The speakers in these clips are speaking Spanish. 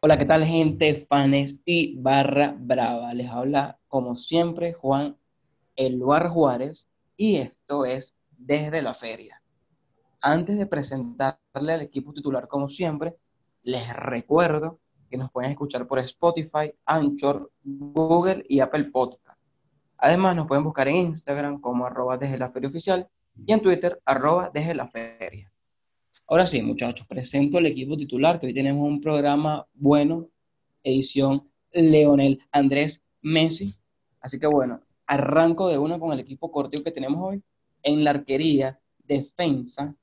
Hola, ¿qué tal gente, fans y barra brava? Les habla como siempre Juan Eluar Juárez y esto es Desde la Feria. Antes de presentarle al equipo titular como siempre, les recuerdo que nos pueden escuchar por Spotify, Anchor, Google y Apple Podcast. Además nos pueden buscar en Instagram como arroba desde la feria oficial y en Twitter arroba desde la feria. Ahora sí, muchachos, presento el equipo titular, que hoy tenemos un programa bueno, edición Leonel Andrés Messi. Así que bueno, arranco de una con el equipo cortico que tenemos hoy. En la arquería, defensa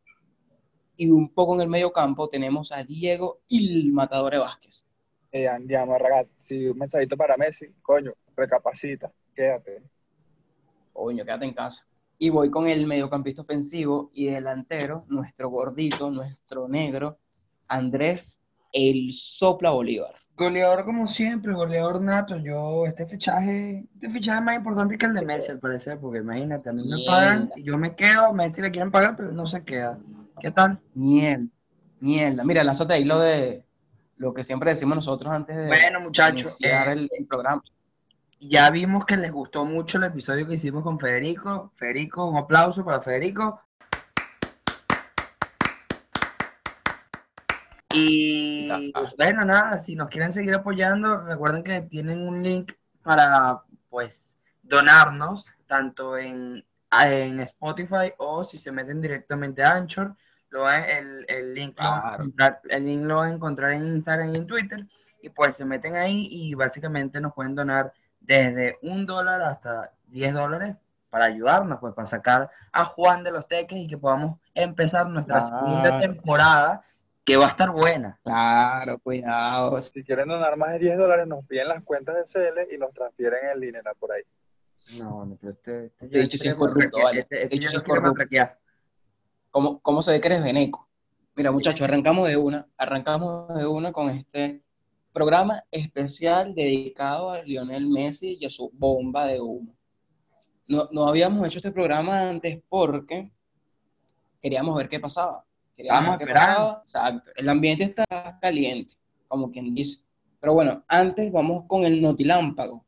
y un poco en el medio campo tenemos a Diego Il Matador Vázquez. Eh, Andiamo, ragazzi, un mensajito para Messi, coño, recapacita, quédate. Coño, quédate en casa. Y voy con el mediocampista ofensivo y delantero, nuestro gordito, nuestro negro, Andrés El Sopla Bolívar. Goleador como siempre, goleador nato. Yo, este fichaje, este fichaje es más importante que el de Messi, al parecer, porque imagínate, a mí me pagan, y yo me quedo, Messi le quieren pagar, pero no se queda. ¿Qué tal? Mierda, mierda. Mira, lánzate ahí lo de lo que siempre decimos nosotros antes de Bueno, muchachos, iniciar eh, el, el programa. Ya vimos que les gustó mucho el episodio que hicimos con Federico. Federico, un aplauso para Federico. Y Ah. bueno, nada, si nos quieren seguir apoyando, recuerden que tienen un link para, pues, donarnos, tanto en, en Spotify o si se meten directamente a Anchor, lo van- el, el link lo van a Claro. encontrar, el link lo van a encontrar en Instagram y en Twitter, y pues se meten ahí y básicamente nos pueden donar desde un dólar hasta 10 dólares para ayudarnos, pues para sacar a Juan de los Teques y que podamos empezar nuestra segunda temporada, que va a estar buena. Claro, cuidado. Si quieren donar más de 10 dólares, nos piden las cuentas de CL y nos transfieren el dinero por ahí. No, no, pero este, este, Este este- este Este yo bicho lo es quiero corrupto. matraquear. ¿Cómo, cómo se ve que eres veneco? Mira, muchachos, arrancamos de una, arrancamos de una con este programa especial dedicado a Lionel Messi y a su bomba de humo. No, no habíamos hecho este programa antes porque queríamos ver qué pasaba. Queríamos Estábamos ver qué pasaba. Exacto. El ambiente está caliente, como quien dice. Pero bueno, antes vamos con el notilámpago.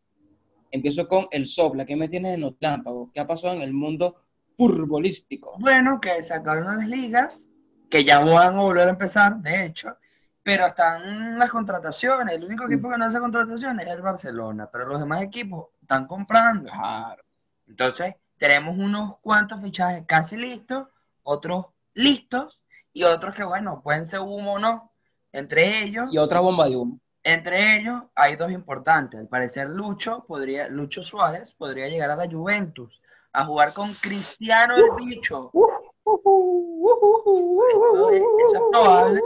Empiezo con el sopla. ¿Qué me tienes de notilámpago? ¿Qué ha pasado en el mundo futbolístico? Bueno, que sacaron las ligas, que ya van a volver a empezar, de hecho, pero están las contrataciones. El único equipo que no hace contrataciones es el Barcelona, pero los demás equipos están comprando. Claro. Entonces, tenemos unos cuantos fichajes casi listos, otros listos y otros que, bueno, pueden ser humo o no. Entre ellos, Y otra bomba de humo. entre ellos hay dos importantes. Al parecer, Lucho podría, Lucho Suárez podría llegar a la Juventus a jugar con Cristiano el Bicho. Eso es, eso es probable.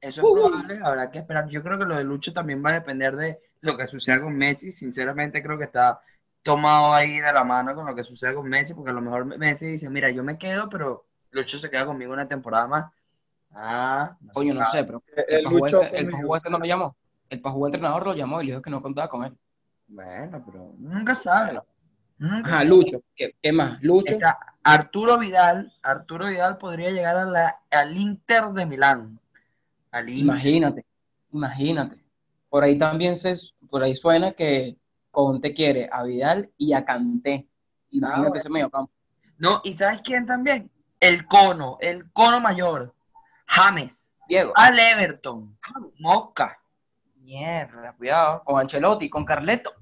Eso es probable, habrá que esperar. Yo creo que lo de Lucho también va a depender de lo que suceda con Messi. Sinceramente, creo que está tomado ahí de la mano con lo que sucede con Messi, porque a lo mejor Messi dice, mira, yo me quedo, pero Lucho se queda conmigo una temporada más. Ah, no Coño, se no sabe. sé, pero El el Lucho ese, el ese no lo llamó. El Pajú entrenador lo llamó y le dijo que no contaba con él. Bueno, pero nunca sabe. Ajá. Lucho. ¿Qué, qué más? Lucho. Está Arturo Vidal. Arturo Vidal podría llegar a la- al Inter de Milán. Al Inter. Imagínate, imagínate. Por ahí también se, por ahí suena que Conte quiere a Vidal y a Kanté. Imagínate bueno. ese mediocampo. No, ¿y sabes quién también? El cono, el cono mayor. James. Diego. Al Everton. Mosca. Mierda, cuidado. Con Ancelotti, con Carleto.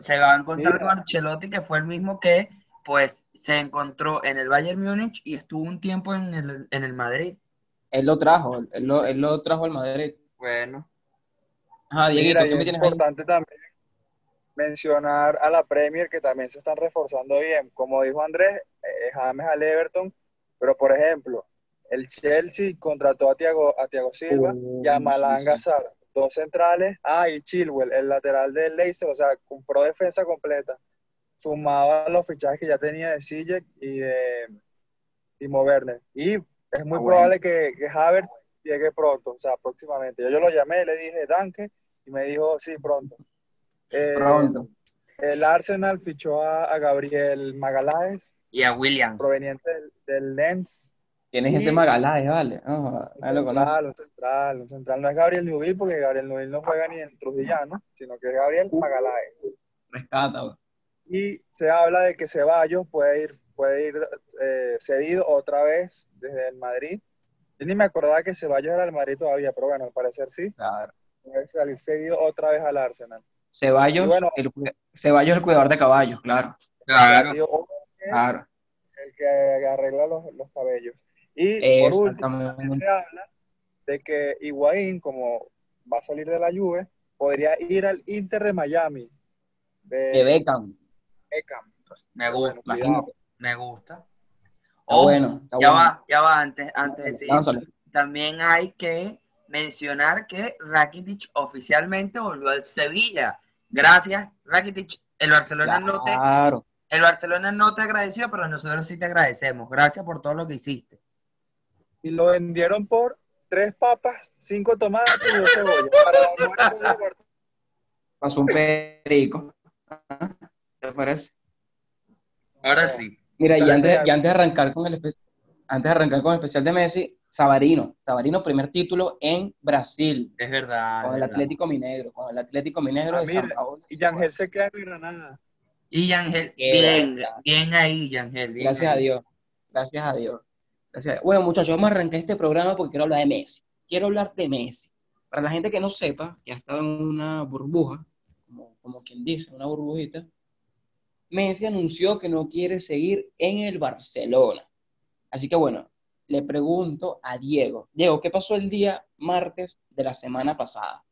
Se va a encontrar con Ancelotti, que fue el mismo que, pues, se encontró en el Bayern Múnich y estuvo un tiempo en el, en el Madrid. Él lo trajo, él lo, él lo trajo al Madrid. Bueno. Ajá, Dieguito, Mira, y ¿qué es me tienes ahí? importante también mencionar a la Premier que también se están reforzando bien. Como dijo Andrés, eh, James al Everton, pero por ejemplo, el Chelsea contrató a Thiago, a Thiago Silva Oh, y a sí, Malanga sí. Sar, dos centrales. Ah, y Chilwell, el lateral del Leicester, o sea, compró defensa completa. Sumaba los fichajes que ya tenía de Sijek y de Timo Werner. Y es muy Ah, bueno. probable que, que Havertz llegue pronto, o sea, próximamente. Yo, yo lo llamé, le dije, Danke, Y me dijo, sí, pronto. Eh, Pronto. El Arsenal fichó a, a Gabriel Magaláes, Y a Williams. proveniente del, del Lens. Tienes Y- ese Magaláes, vale. Ah, nadie lo central, un central, un central. No es Gabriel Newville porque Gabriel Newville no juega ni en Trujillano, sino que es Gabriel Magaláes. Rescata, güey. Y se habla de que Ceballos puede ir, puede ir eh, cedido otra vez desde el Madrid. Yo ni me acordaba que Ceballos era el Madrid todavía, pero bueno, al parecer sí. Claro. Puede salir cedido otra vez al Arsenal. Ceballos, bueno. el, Ceballos el cuidador de caballos, claro. Claro. Claro. el que arregla los, los cabellos. Y por último, se habla de que Higuaín, como va a salir de la Juve, podría ir al Inter de Miami. De De Beckham. Beckham. Me gusta, me gusta. Está Ojo, bueno. Está ya bueno. va, ya va, antes, antes de seguir. Lánzalo. También hay que mencionar que Rakitic oficialmente volvió al Sevilla. Gracias, Rakitic. El Barcelona no te, el Barcelona no te agradeció, pero nosotros sí te agradecemos. Gracias por todo lo que hiciste. Y lo vendieron por tres papas, cinco tomates y dos cebollas. Para. Pasó un perico. Ajá. ¿Te parece? Ahora sí. Mira, y antes, a- y antes de arrancar con el antes de arrancar con el especial de Messi, Savarino. Savarino, primer título en Brasil, Es verdad. con es el verdad. Atlético Minegro, con el Atlético Minegro Ah, de mira, San Paolo. Y Yangel se queda en Granada. Y Yangel, bien, bien ahí, Yangel. bien Gracias a. Dios. Gracias a Dios. Bueno, muchachos, vamos a arrancar este programa porque quiero hablar de Messi. Quiero hablar de Messi. Para la gente que no sepa, que ha estado en una burbuja, como, como quien dice, una burbujita, Messi anunció que no quiere seguir en el Barcelona. Así que bueno, le pregunto a Diego. Diego, ¿qué pasó el día martes de la semana pasada?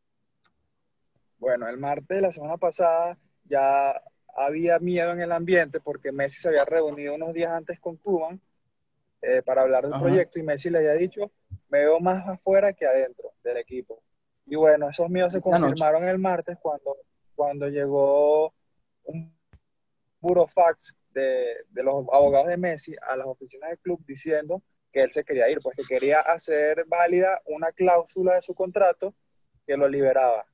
Bueno, el martes de la semana pasada ya había miedo en el ambiente porque Messi se había reunido unos días antes con Koeman eh, para hablar del Ajá. proyecto y Messi le había dicho, me veo más afuera que adentro del equipo. Y bueno, esos miedos se confirmaron el martes cuando, cuando llegó un burofax de, de los abogados de Messi a las oficinas del club diciendo que él se quería ir, pues que quería hacer válida una cláusula de su contrato que lo liberaba.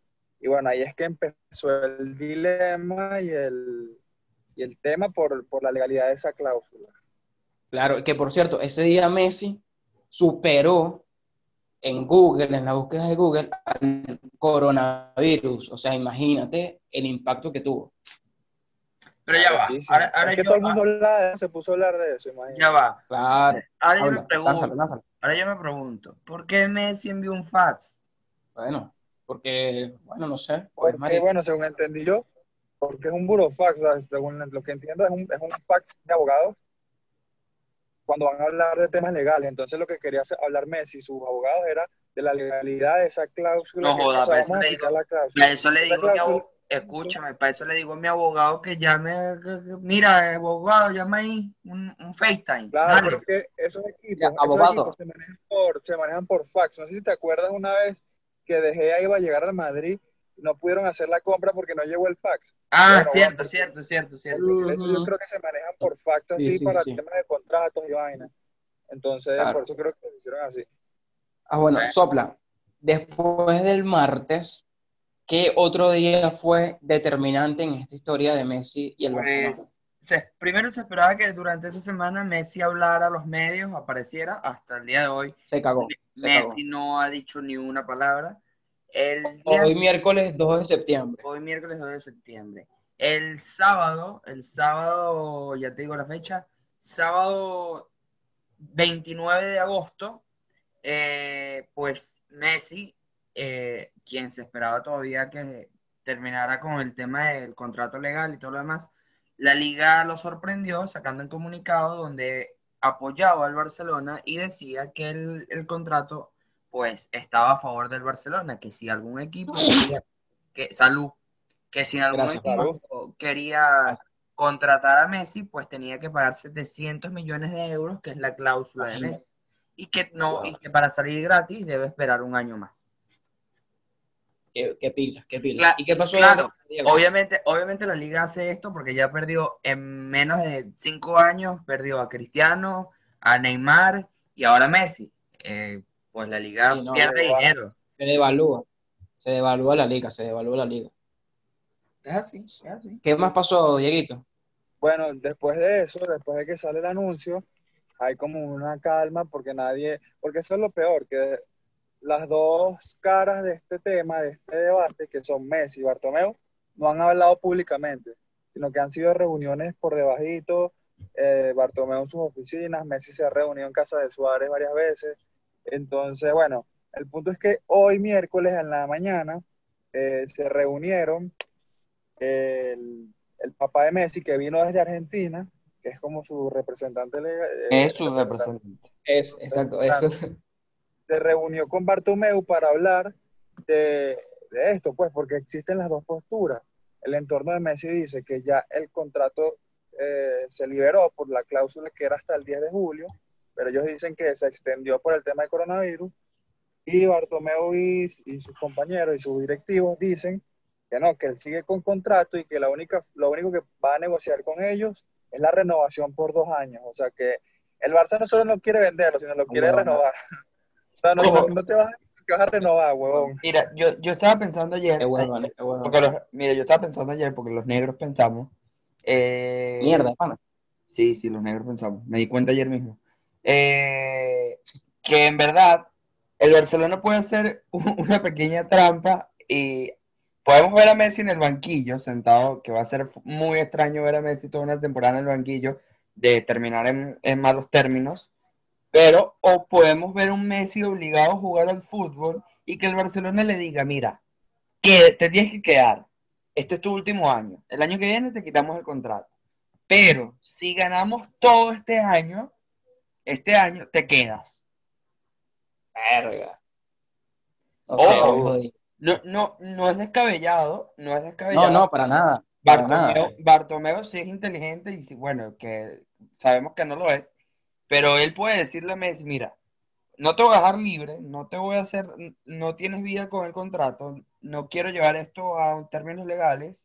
Y bueno, ahí es que empezó el dilema y el, y el tema por, por la legalidad de esa cláusula. Claro, que por cierto, ese día Messi superó en Google, en la búsqueda de Google, al coronavirus. O sea, imagínate el impacto que tuvo. Pero ya va. Ahora, ahora es que yo, todo el mundo eso, se puso a hablar de eso, imagínate. ya va. Claro. Ahora yo me Habla, pregunto, lánzalo, lánzalo. ahora yo me pregunto, ¿por qué Messi envió un fax? Bueno, porque, bueno, no sé, pues Porque, bueno, según entendí yo, porque es un burofax, sea, según lo que entiendo, es un, es un fax de abogados cuando van a hablar de temas legales. Entonces, lo que quería hablar Messi y sus abogados era de la legalidad de esa cláusula. No que- joda, a eso digo- la cláusula. Para eso le Esa digo a mi cláusula- abogado, escúchame, para eso le digo a mi abogado que llame, mira, abogado, llama ahí un, un FaceTime. Claro, Dale. porque esos equipos, Ya, esos abogado. equipos se manejan por, se manejan por fax. No sé si te acuerdas una vez que De Gea iba a llegar al Madrid no pudieron hacer la compra porque no llegó el fax. Ah, Bueno, cierto, bueno, cierto, cierto, cierto. Entonces, eso yo creo que se manejan por fax Sí, así sí, para sí. temas de contratos y vainas. Entonces, Claro. por eso creo que lo hicieron así. Ah, bueno, Ok. sopla. Después del martes, ¿qué otro día fue determinante en esta historia de Messi y el Pues, Barcelona? se- primero se esperaba que durante esa semana Messi hablara a los medios, apareciera, hasta el día de hoy. Se cagó, se cagó. Messi no ha dicho ni una palabra. El día- Hoy miércoles 2 de septiembre. hoy miércoles 2 de septiembre. El sábado, el sábado, ya te digo la fecha, sábado 29 de agosto, eh, pues Messi, eh, quien se esperaba todavía que terminara con el tema del contrato legal y todo lo demás, la liga lo sorprendió sacando un comunicado donde apoyaba al Barcelona y decía que el, el contrato pues estaba a favor del Barcelona, que si algún equipo quería, que, salud, que si algún Gracias, equipo quería contratar a Messi, pues tenía que pagar 700 millones de euros, que es la cláusula de. Messi, y que no, y que para salir gratis debe esperar un año más. Qué, qué pilas, qué pilas. Cla- ¿Y qué pasó? claro? Obviamente, obviamente la liga hace esto porque ya perdió en menos de cinco años, perdió a Cristiano, a Neymar y ahora Messi. Eh, pues la liga Sí, no, pierde dinero. Se devalúa. Se devalúa la liga, se devalúa la liga. Es así, es así. ¿Qué más pasó, Dieguito? Bueno, después de eso, después de que sale el anuncio, hay como una calma porque nadie, porque eso es lo peor, que las dos caras de este tema, de este debate, que son Messi y Bartomeu, no han hablado públicamente, sino que han sido reuniones por debajito, eh, Bartomeu en sus oficinas, Messi se ha reunido en casa de Suárez varias veces. Entonces, bueno, el punto es que hoy miércoles en la mañana eh, se reunieron el, el papá de Messi que vino desde Argentina, que es como su representante legal. eh, Es su representante. Es, exacto, eso. se reunió con Bartomeu para hablar de, de esto, pues, porque existen las dos posturas. El entorno de Messi dice que ya el contrato eh, se liberó por la cláusula que era hasta el 10 de julio, pero ellos dicen que se extendió por el tema del coronavirus. Y Bartomeu y, y sus compañeros y sus directivos dicen que no, que él sigue con contrato y que la única, lo único que va a negociar con ellos es la renovación por dos años. O sea que el Barça no solo no quiere venderlo, sino lo quiere No, no. renovar. O sea, no, no- no te vas, a- te vas a renovar, huevón. Mira, yo, yo estaba pensando ayer, Qué bueno, vale, qué bueno. porque los, mira, yo estaba pensando ayer, porque los negros pensamos, eh, Mierda, pana. Sí, sí, los negros pensamos. Me di cuenta ayer mismo. Eh, que en verdad el Barcelona puede hacer un- una pequeña trampa y podemos ver a Messi en el banquillo sentado, que va a ser muy extraño ver a Messi toda una temporada en el banquillo, de terminar en, malos términos, pero o podemos ver un Messi obligado a jugar al fútbol y que el Barcelona le diga, mira, que te tienes que quedar, este es tu último año, el año que viene te quitamos el contrato. Pero si ganamos todo este año, este año te quedas. Verga. No Ojo. No, no, no es descabellado, no es No, descabellado. no, para nada. Para nada. Bartomeu sí es inteligente y sí, bueno, que sabemos que no lo es, pero él puede decirle a Messi, mira, no te voy a dejar libre, no te voy a hacer, no tienes vida con el contrato, no quiero llevar esto a términos legales,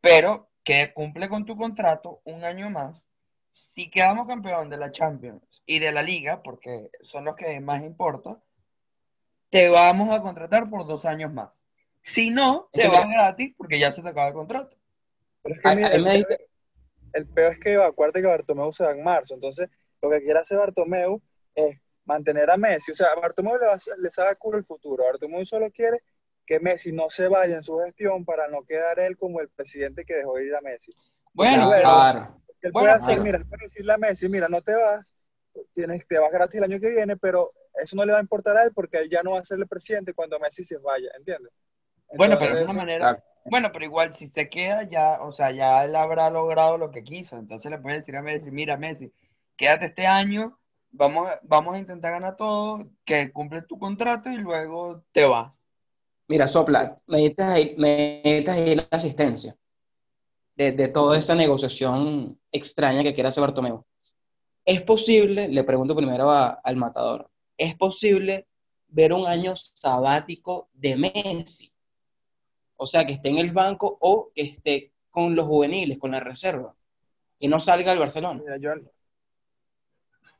pero que cumple con tu contrato un año más. Si quedamos campeón de la Champions y de la Liga, porque son los que más importa, te vamos a contratar por dos años más. Si no, te Es que vas gratis porque ya se te acaba el contrato. Pero es que A- mira, el, peor, dice- el peor es que acuérdate que Bartomeu se va en marzo. Entonces, lo que quiere hacer Bartomeu es mantener a Messi. O sea, a Bartomeu le, va le sabe culo el futuro. Bartomeu solo quiere que Messi no se vaya en su gestión para no quedar él como el presidente que dejó ir a Messi. Bueno, Bueno, Claro. Que él Bueno, puede hacer, claro. mira, él puede decirle a Messi, mira, no te vas, tienes, te vas gratis el año que viene, pero eso no le va a importar a él porque él ya no va a ser el presidente cuando Messi se vaya, ¿entiendes? bueno, pero Entonces, una manera, Exacto. bueno, pero igual si se queda ya, o sea, ya él habrá logrado lo que quiso. Entonces le puede decir a Messi, mira, Messi, quédate este año, vamos, a- vamos a intentar ganar todo, que cumple tu contrato y luego te vas. Mira, Sopla, me diste ahí, me diste ahí la asistencia de, toda esa negociación extraña que quiere hacer Bartomeu. ¿Es posible, le pregunto primero a- al matador, ¿es posible ver un año sabático de Messi? O sea, que esté en el banco o que esté con los juveniles, con la reserva, que no salga al Barcelona.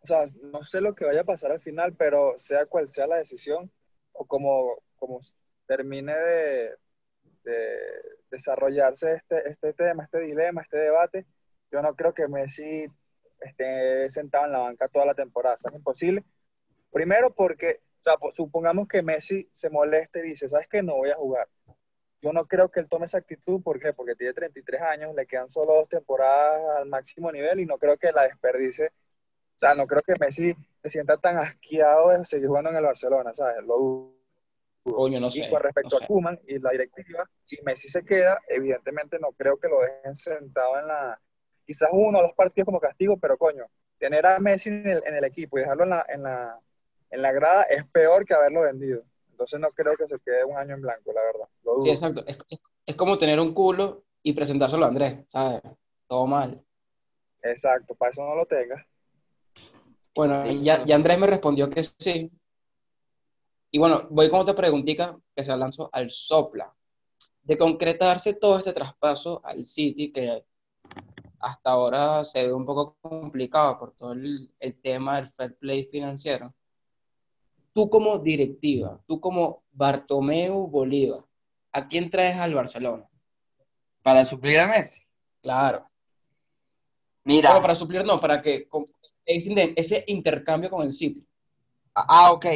O sea, no sé lo que vaya a pasar al final, pero sea cual sea la decisión o como, como termine de desarrollarse este, este tema, este dilema, este debate, yo no creo que Messi esté sentado en la banca toda la temporada. O sea, es imposible. Primero porque, o sea, pues, supongamos que Messi se moleste y dice, ¿sabes qué? No voy a jugar. Yo no creo que él tome esa actitud, ¿por qué? Porque tiene 33 años, le quedan solo dos temporadas al máximo nivel y no creo que la desperdice. O sea, no creo que Messi se sienta tan asqueado de seguir jugando en el Barcelona, ¿sabes? Lo. Coño, no sé. Y con respecto no sé. a Koeman y la directiva, si Messi se queda, evidentemente no creo que lo dejen sentado en la... Quizás uno o dos partidos como castigo, pero coño, tener a Messi en el, en el equipo y dejarlo en la, en, la, en la grada es peor que haberlo vendido. Entonces no creo que se quede un año en blanco, la verdad. Lo. Sí, exacto. Es, es- es como tener un culo y presentárselo a Andrés, ¿sabes? Todo mal. Exacto, para eso no lo tengas. Bueno, ya, ya Andrés me respondió que sí. Y bueno, voy con otra preguntita que se lanzó al sopla. De concretarse todo este traspaso al City, que hasta ahora se ve un poco complicado por todo el, el tema del fair play financiero, tú como directiva, tú como Bartomeu Bolívar, ¿a quién traes al Barcelona? Para suplir a Messi. Claro. Mira, Pero para suplir, no, para que ese intercambio con el City. Ah, ok,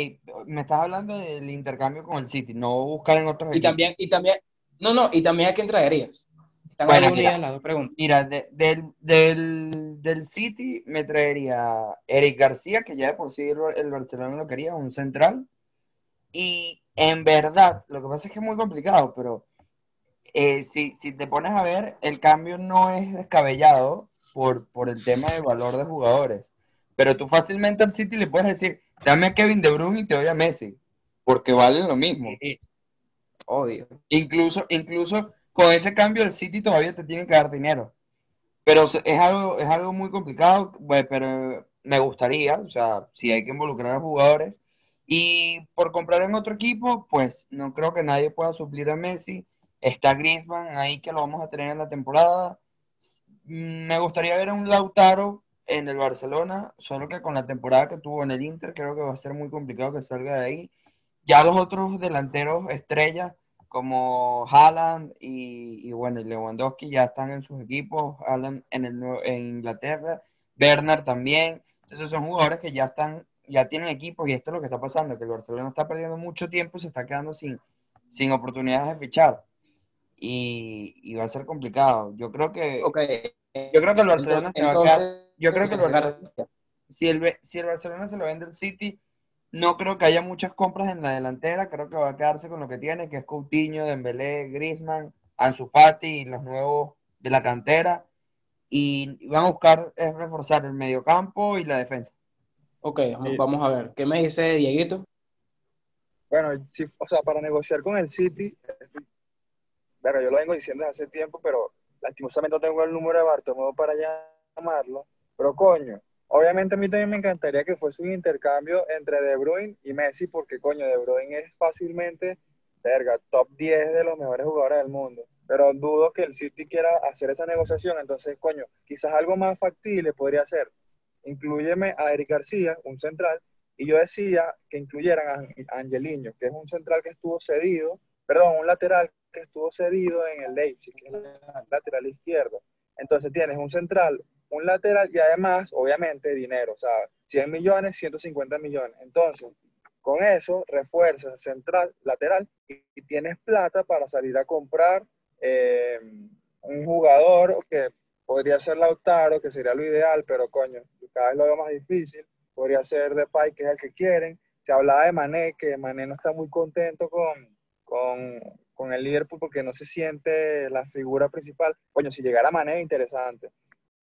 me estás hablando del intercambio con el City, no buscar en otros Y equipos. también, y también, no, no, y también a quién traerías. Están Bueno, mira. las dos preguntas. Mira, de- del, del, del City me traería Eric García, que ya de por sí el, el Barcelona lo quería, un central. Y en verdad, lo que pasa es que es muy complicado, pero eh, si, si te pones a ver, el cambio no es descabellado por, por el tema del valor de jugadores. Pero tú fácilmente al City le puedes decir, dame a Kevin De Bruyne y te doy a Messi, porque valen lo mismo. Sí, Obvio. Incluso, incluso con ese cambio el City todavía te tiene que dar dinero. Pero es algo, es algo muy complicado, pero me gustaría, o sea, si hay que involucrar a jugadores. Y por comprar en otro equipo, pues no creo que nadie pueda suplir a Messi. Está Griezmann ahí que lo vamos a tener en la temporada. Mm, Me gustaría ver a un Lautaro en el Barcelona, solo que con la temporada que tuvo en el Inter, creo que va a ser muy complicado que salga de ahí. Ya los otros delanteros estrellas, como Haaland y, y bueno, Lewandowski ya están en sus equipos, Haaland en, el, en Inglaterra, Bernard también. Entonces son jugadores que ya están, ya tienen equipos y esto es lo que está pasando, que el Barcelona está perdiendo mucho tiempo y se está quedando sin, sin oportunidades de fichar. Y, y va a ser complicado. Yo creo que, Ok. yo creo que el Barcelona se va a quedar Entonces, yo creo que el Barcelona- si el, Be- si el Barcelona se lo vende al City, no creo que haya muchas compras en la delantera, creo que va a quedarse con lo que tiene, que es Coutinho, Dembélé, Griezmann, Ansu Fati y los nuevos de la cantera, y van a buscar es reforzar el mediocampo y la defensa. Ok, vamos a ver. ¿Qué me dice Dieguito? Bueno, si, o sea, para negociar con el City, bueno, yo lo vengo diciendo desde hace tiempo, pero lastimosamente no tengo el número de Bartomeu para llamarlo. Pero coño, obviamente a mí también me encantaría que fuese un intercambio entre De Bruyne y Messi, porque coño, De Bruyne es fácilmente, verga, top 10 de los mejores jugadores del mundo. Pero dudo que el City quiera hacer esa negociación, entonces, coño, quizás algo más factible podría ser, incluyeme a Eric García, un central, y yo decía que incluyeran a Angeliño, que es un central que estuvo cedido, perdón, un lateral que estuvo cedido en el Leipzig, que es el lateral izquierdo. Entonces tienes un central, un lateral y además, obviamente, dinero, o sea, 100 millones, 150 millones. Entonces, con eso refuerzas central, lateral y, tienes plata para salir a comprar eh, un jugador que podría ser Lautaro, que sería lo ideal, pero coño, cada vez lo veo más difícil podría ser Depay, que es el que quieren. Se hablaba de Mané, que Mané no está muy contento con, con, con el Liverpool porque no se siente la figura principal. Coño, si llegara Mané, interesante.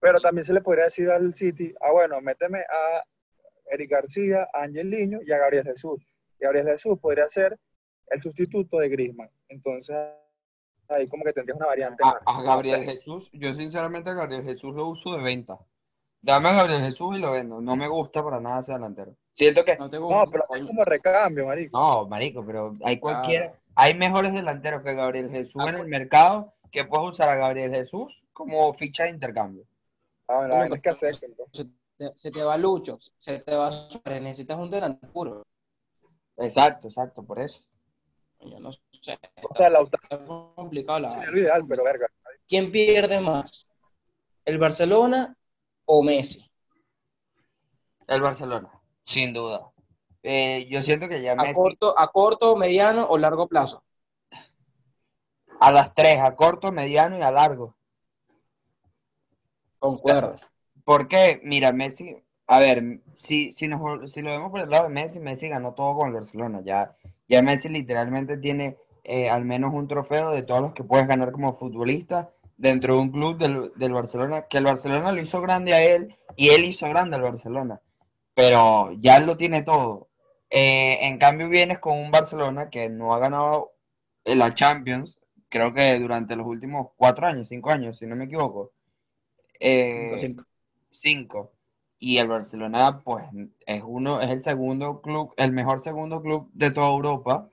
Pero también se le podría decir al City, ah, bueno, méteme a Eric García, a Ángel Niño y a Gabriel Jesús. Y Gabriel Jesús podría ser el sustituto de Griezmann. Entonces, ahí como que tendrías una variante A, más. a Gabriel No sé. Jesús, yo sinceramente a Gabriel Jesús lo uso de venta. Dame a Gabriel Jesús y lo vendo. No me gusta para nada ese delantero. Siento que ¿No te No, gusta? pero es como recambio, marico. No, marico, pero hay cualquiera, Claro. hay mejores delanteros que Gabriel Jesús Ah, en el pues. mercado que puedes usar a Gabriel Jesús como ficha de intercambio. Ah, bueno, ¿Cómo hay que- que hacer eso, entonces. Se te, se te va Lucho, se te va Suárez, necesitas un delantero puro. Exacto, exacto, por eso. Yo no sé. O sea, Lautaro Está complicado la sería lo ideal, pero verga. ¿Quién pierde más? ¿El Barcelona o Messi? El Barcelona, sin duda. Eh, yo siento que ya ¿A Messi, corto, a corto, mediano o largo plazo? a las tres, a corto, mediano y a largo. Concuerdo. Porque, mira, Messi, a ver, si, si, lo vemos por el lado de Messi, Messi ganó todo con el Barcelona. Ya, ya Messi literalmente tiene eh, al menos un trofeo de todos los que puedes ganar como futbolista dentro de un club del, del Barcelona, que el Barcelona lo hizo grande a él y él hizo grande al Barcelona. Pero ya lo tiene todo. Eh, en cambio, vienes con un Barcelona que no ha ganado la Champions, creo que durante los últimos cuatro años, cinco años, si no me equivoco. Eh, Cinco, cinco. Y el Barcelona, pues, es uno, es el segundo club, el mejor segundo club de toda Europa.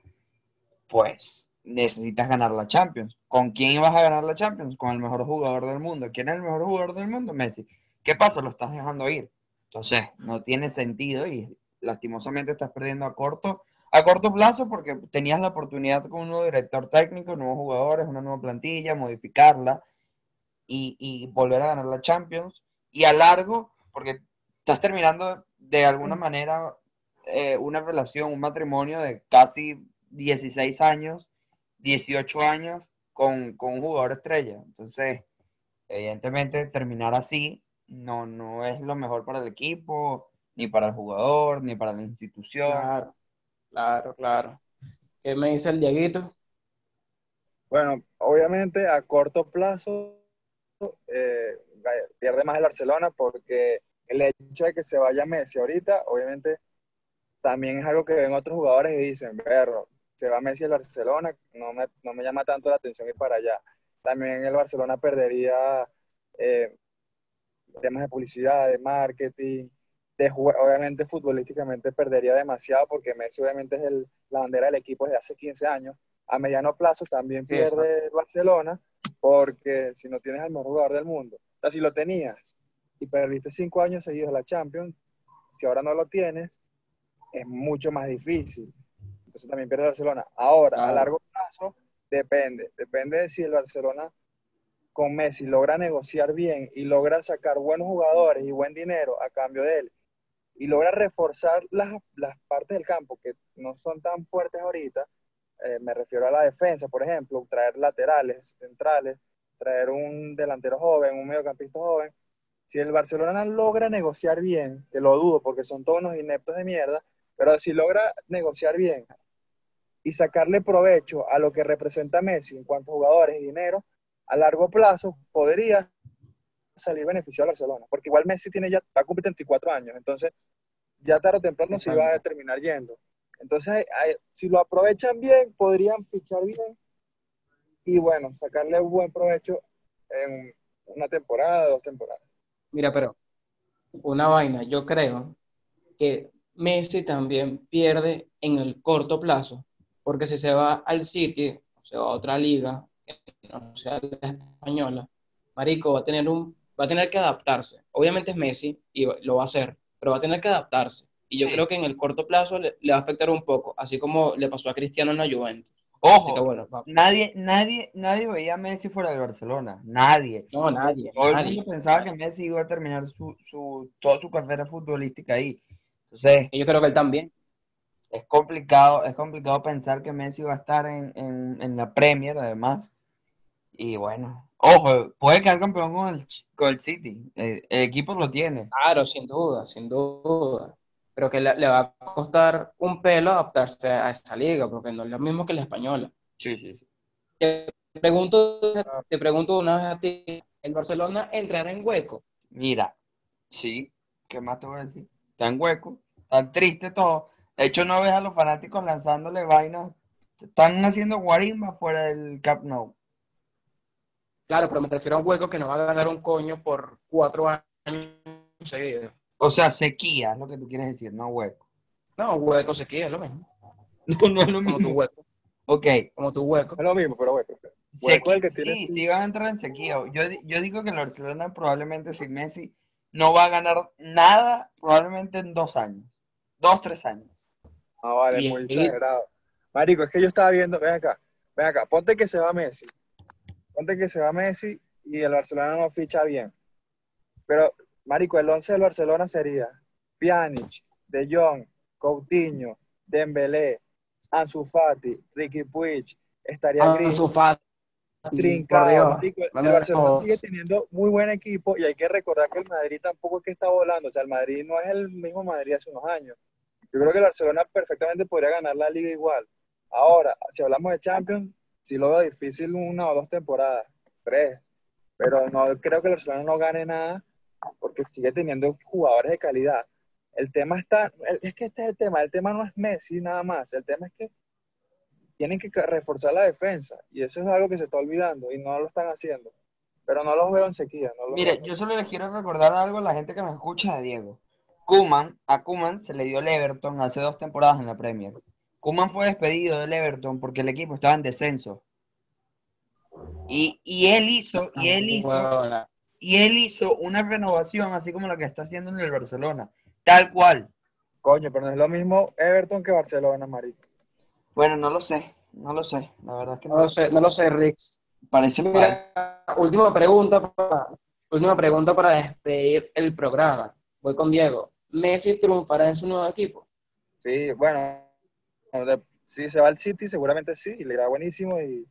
Pues necesitas ganar la Champions. ¿Con quién ibas a ganar la Champions? Con el mejor jugador del mundo. ¿Quién es el mejor jugador del mundo? Messi. ¿Qué pasa? Lo estás dejando ir. Entonces, no tiene sentido y lastimosamente estás perdiendo a corto, a corto plazo porque tenías la oportunidad con un nuevo director técnico, nuevos jugadores, una nueva plantilla, modificarla y, y volver a ganar la Champions. Y a largo, porque estás terminando de alguna manera eh, una relación, un matrimonio de casi 16 años, 18 años con, con un jugador estrella. Entonces, evidentemente, terminar así no, no es lo mejor para el equipo, ni para el jugador, ni para la institución. Claro, claro, claro. ¿Qué me dice el Dieguito? Bueno, obviamente a corto plazo eh, pierde más el Barcelona porque el hecho de que se vaya Messi ahorita, obviamente también es algo que ven otros jugadores y dicen, verlo, se va Messi al Barcelona, no me, no me llama tanto la atención ir para allá. También el Barcelona perdería eh, temas de publicidad, de marketing, de obviamente futbolísticamente perdería demasiado porque Messi obviamente es el, la bandera del equipo desde hace 15 años. A mediano plazo también Sí, pierde el Barcelona porque si no tienes al mejor jugador del mundo, o sea, si lo tenías y perdiste cinco años seguidos la Champions, si ahora no lo tienes, es mucho más difícil. Entonces también pierde Barcelona. Ahora, a largo plazo, depende. Depende de si el Barcelona con Messi logra negociar bien y logra sacar buenos jugadores y buen dinero a cambio de él y logra reforzar las, las partes del campo que no son tan fuertes ahorita, eh, me refiero a la defensa, por ejemplo, traer laterales, centrales, traer un delantero joven, un mediocampista joven. Si el Barcelona logra negociar bien, que lo dudo porque son todos unos ineptos de mierda, pero si logra negociar bien y sacarle provecho a lo que representa Messi en cuanto a jugadores y dinero, a largo plazo podría salir beneficiado al Barcelona, porque igual Messi tiene ya, va a cumplir 34 años, entonces ya tarde o temprano se iba a terminar yendo. Entonces, si lo aprovechan bien, podrían fichar bien y bueno, sacarle buen provecho en una temporada, dos temporadas. Mira, pero una vaina, yo creo que Messi también pierde en el corto plazo, porque si se va al City, o se va a otra liga, que no sea la española, Marico va a tener un, va a tener que adaptarse. Obviamente es Messi y lo va a hacer, pero va a tener que adaptarse. Y yo Sí. creo que en el corto plazo le, le va a afectar un poco, así como le pasó a Cristiano en la Juventus. Así que Ojo, bueno, nadie, nadie, nadie veía a Messi fuera del Barcelona. Nadie. no, nadie, Todo el nadie. mundo pensaba que Messi iba a terminar su, su, toda su carrera futbolística ahí. Entonces, Y yo creo que él también. es complicado, es complicado pensar que Messi va a estar en, en, en la Premier, además. Y bueno, ojo, puede quedar campeón con el, con el City. El, el equipo lo tiene. Claro, sin duda, sin duda. Pero que le, le va a costar un pelo adaptarse a esa liga, porque no es lo mismo que la española. Sí, sí, sí. Te pregunto, te pregunto una vez a ti, ¿el Barcelona entrará en hueco? Mira, sí, ¿qué más te voy a decir? Tan hueco, tan triste todo. De hecho, no ves a los fanáticos lanzándole vainas. Están haciendo guarimba fuera del Camp Nou. Claro, pero me refiero a un hueco que no va a ganar un coño por cuatro años seguidos. O sea, sequía, es lo que tú quieres decir, no hueco. No, hueco se queda, es lo mismo. No, no es lo Como tu mismo. hueco, Ok, como tu hueco. Es lo mismo, pero bueno. Hueco sequi- el que tiene- sí, sí van a entrar en sequía. Yo, yo digo que el Barcelona probablemente sin Messi no va a ganar nada probablemente en dos años. Dos, tres años. Ah, vale, Bien. muy exagerado. Marico, es que yo estaba viendo, ven acá, ven acá, ponte que se va Messi. Ponte que se va Messi y el Barcelona no ficha bien. Pero, Marico, el 11 del Barcelona sería Pjanic, De Jong, Coutinho, Dembélé, Ansu Fati, Ricky Puig, estaría Ah, Gris, trincado. Marico, el Barcelona sigue teniendo muy buen equipo y hay que recordar que el Madrid tampoco es que está volando. O sea, el Madrid no es el mismo Madrid hace unos años. Yo creo que el Barcelona perfectamente podría ganar la liga igual. Ahora, si hablamos de Champions, sí lo veo difícil una o dos temporadas, tres. Pero no creo que el Barcelona no gane nada porque sigue teniendo jugadores de calidad. El tema está, es que este es el tema, el tema no es Messi nada más, el tema es que tienen que reforzar la defensa y eso es algo que se está olvidando y no lo están haciendo. Pero no los veo en sequía. No los Mire, veo. yo solo les quiero recordar algo a la gente que me escucha de Diego. Kuman, a Kuman se le dio el Everton hace dos temporadas en la Premier. Kuman fue despedido del Everton porque el equipo estaba en descenso. Y, y él hizo, y él hizo. Y él hizo una renovación así como la que está haciendo en el Barcelona. Tal cual. Coño, pero no es lo mismo Everton que Barcelona, marico. Bueno, no lo sé, no lo sé. La verdad es que No lo sé, no lo sé, Rix. Parece Mira, última pregunta para, última pregunta para despedir el programa. Voy con Diego. ¿Messi triunfará en su nuevo equipo? Sí, bueno, de- si se va al City, seguramente sí, y le irá buenísimo y,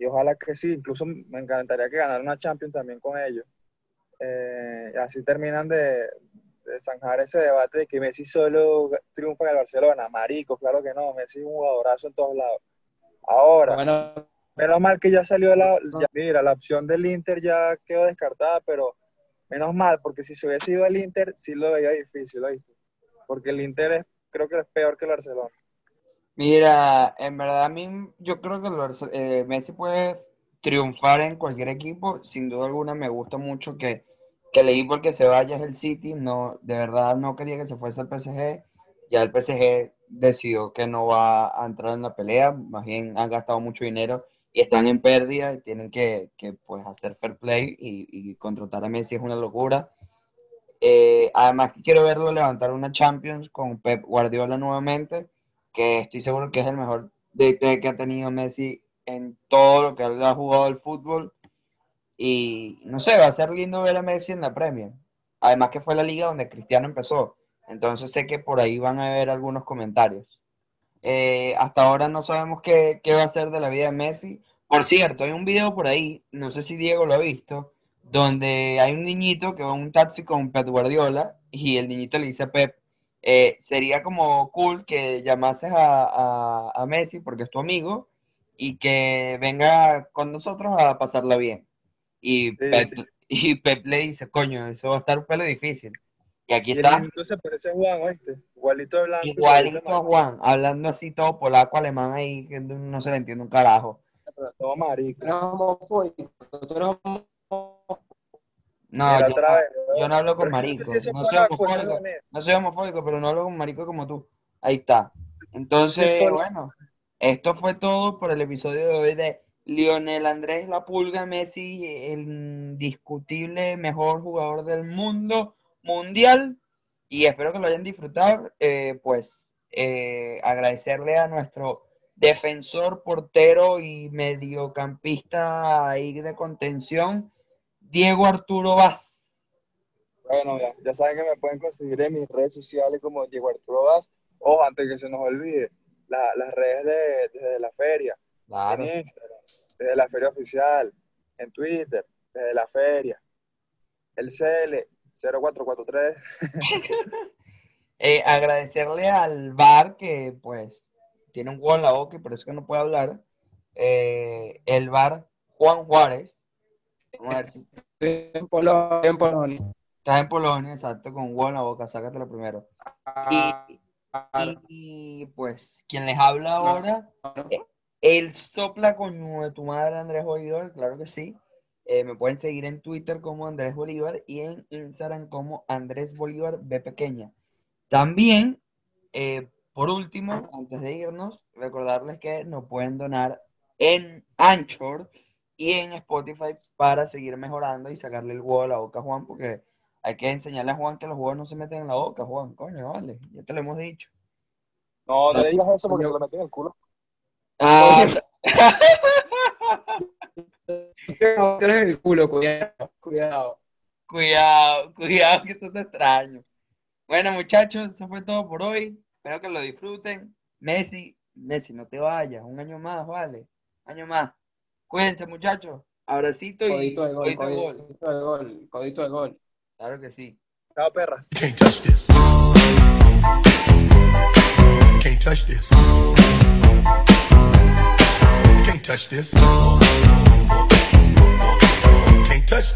y ojalá que sí. Incluso me encantaría que ganara una Champions también con ellos. Eh, así terminan de, de zanjar ese debate de que Messi solo triunfa en el Barcelona. Marico, claro que no, Messi es un jugadorazo en todos lados. Ahora, Bueno, menos mal que ya salió la, ya- mira, la opción del Inter ya quedó descartada, pero menos mal, porque si se hubiese ido al Inter, sí lo veía difícil, ¿oíste? Porque el Inter es, creo que es peor que el Barcelona. Mira, en verdad a mí yo creo que el eh, Messi puede triunfar en cualquier equipo. Sin duda alguna me gusta mucho que, que el equipo que se vaya es el City. No, de verdad no quería que se fuese al PSG. Ya el PSG decidió que no va a entrar en la pelea. Más bien han gastado mucho dinero y están en pérdida y tienen que, que, pues hacer fair play y, contratar a Messi es una locura. Eh, además quiero verlo levantar una Champions con Pep Guardiola nuevamente que estoy seguro que es el mejor DT que ha tenido Messi en todo lo que ha jugado el fútbol. Y no sé, va a ser lindo ver a Messi en la Premier. Además que fue la liga donde Cristiano empezó. Entonces sé que por ahí van a haber algunos comentarios. Eh, hasta ahora no sabemos qué, qué va a ser de la vida de Messi. Por cierto, hay un video por ahí, no sé si Diego lo ha visto, donde hay un niñito que va en un taxi con Pep Guardiola y el niñito le dice a Pep, eh, sería como cool que llamases a, a- a Messi porque es tu amigo y que venga con nosotros a pasarla bien. Y, Sí, Pep, sí. y Pep le dice, coño, eso va a estar un pelo difícil. Y aquí Y está, se parece a Juan, ¿oíste? Igualito de blanco. igualito a Juan, hablando así todo polaco, alemán ahí, que no se le entiende un carajo. Todo marico. homofóbico, tú eres. No, yo, otra no- vez, yo no hablo con marico, no soy homofóbico, no soy homofóbico, pero no hablo con marico como tú. Ahí está. Entonces, bueno, esto fue todo por el episodio de hoy de Lionel Andrés La Pulga Messi, el indiscutible mejor jugador del mundo mundial. Y espero que lo hayan disfrutado. Eh, pues eh, agradecerle a nuestro defensor, portero y mediocampista ahí de contención, Diego Arturo Vaz. Bueno, ya, ya saben que me pueden conseguir en mis redes sociales como Diego Arturo Vaz. Ojo, antes que se nos olvide, la- las redes de, desde la feria, Claro. en Instagram, desde la feria oficial, en Twitter, desde la feria, el CL 0443. Eh, agradecerle al bar que pues tiene un huevo en la boca y por eso que no puede hablar. Eh, el bar Juan Juárez. Vamos a ver si En Polonia, en Polonia. estás en Polonia, exacto, con un huevo en la boca, sácatelo primero. Y, y, pues quien les habla ahora, el sopla coño de tu madre Andrés Bolívar, claro que sí. Eh, me pueden seguir en Twitter como Andrés Bolívar y en Instagram como Andrés Bolívar B pequeña. También, eh, por último, antes de irnos, recordarles que nos pueden donar en Anchor y en Spotify para seguir mejorando y sacarle el huevo a la boca a Juan, porque hay que enseñarle a Juan que los huevos no se meten en la boca, Juan, coño, vale, ya te lo hemos dicho. No, no le digas eso porque se lo meten en el culo. Ah, eres el culo, cuidado, cuidado. Cuidado, cuidado, que eso te extraño. Bueno, muchachos, eso fue todo por hoy. Espero que lo disfruten. Messi, Messi, no te vayas. Un año más, vale. Un año más. Cuídense, muchachos. Abracito y codito de gol. Codito, de gol. codito de gol. Codito de gol. Claro que sí. Chao, perras. Can't touch this. Can't touch this. Can't touch this. Can't touch this.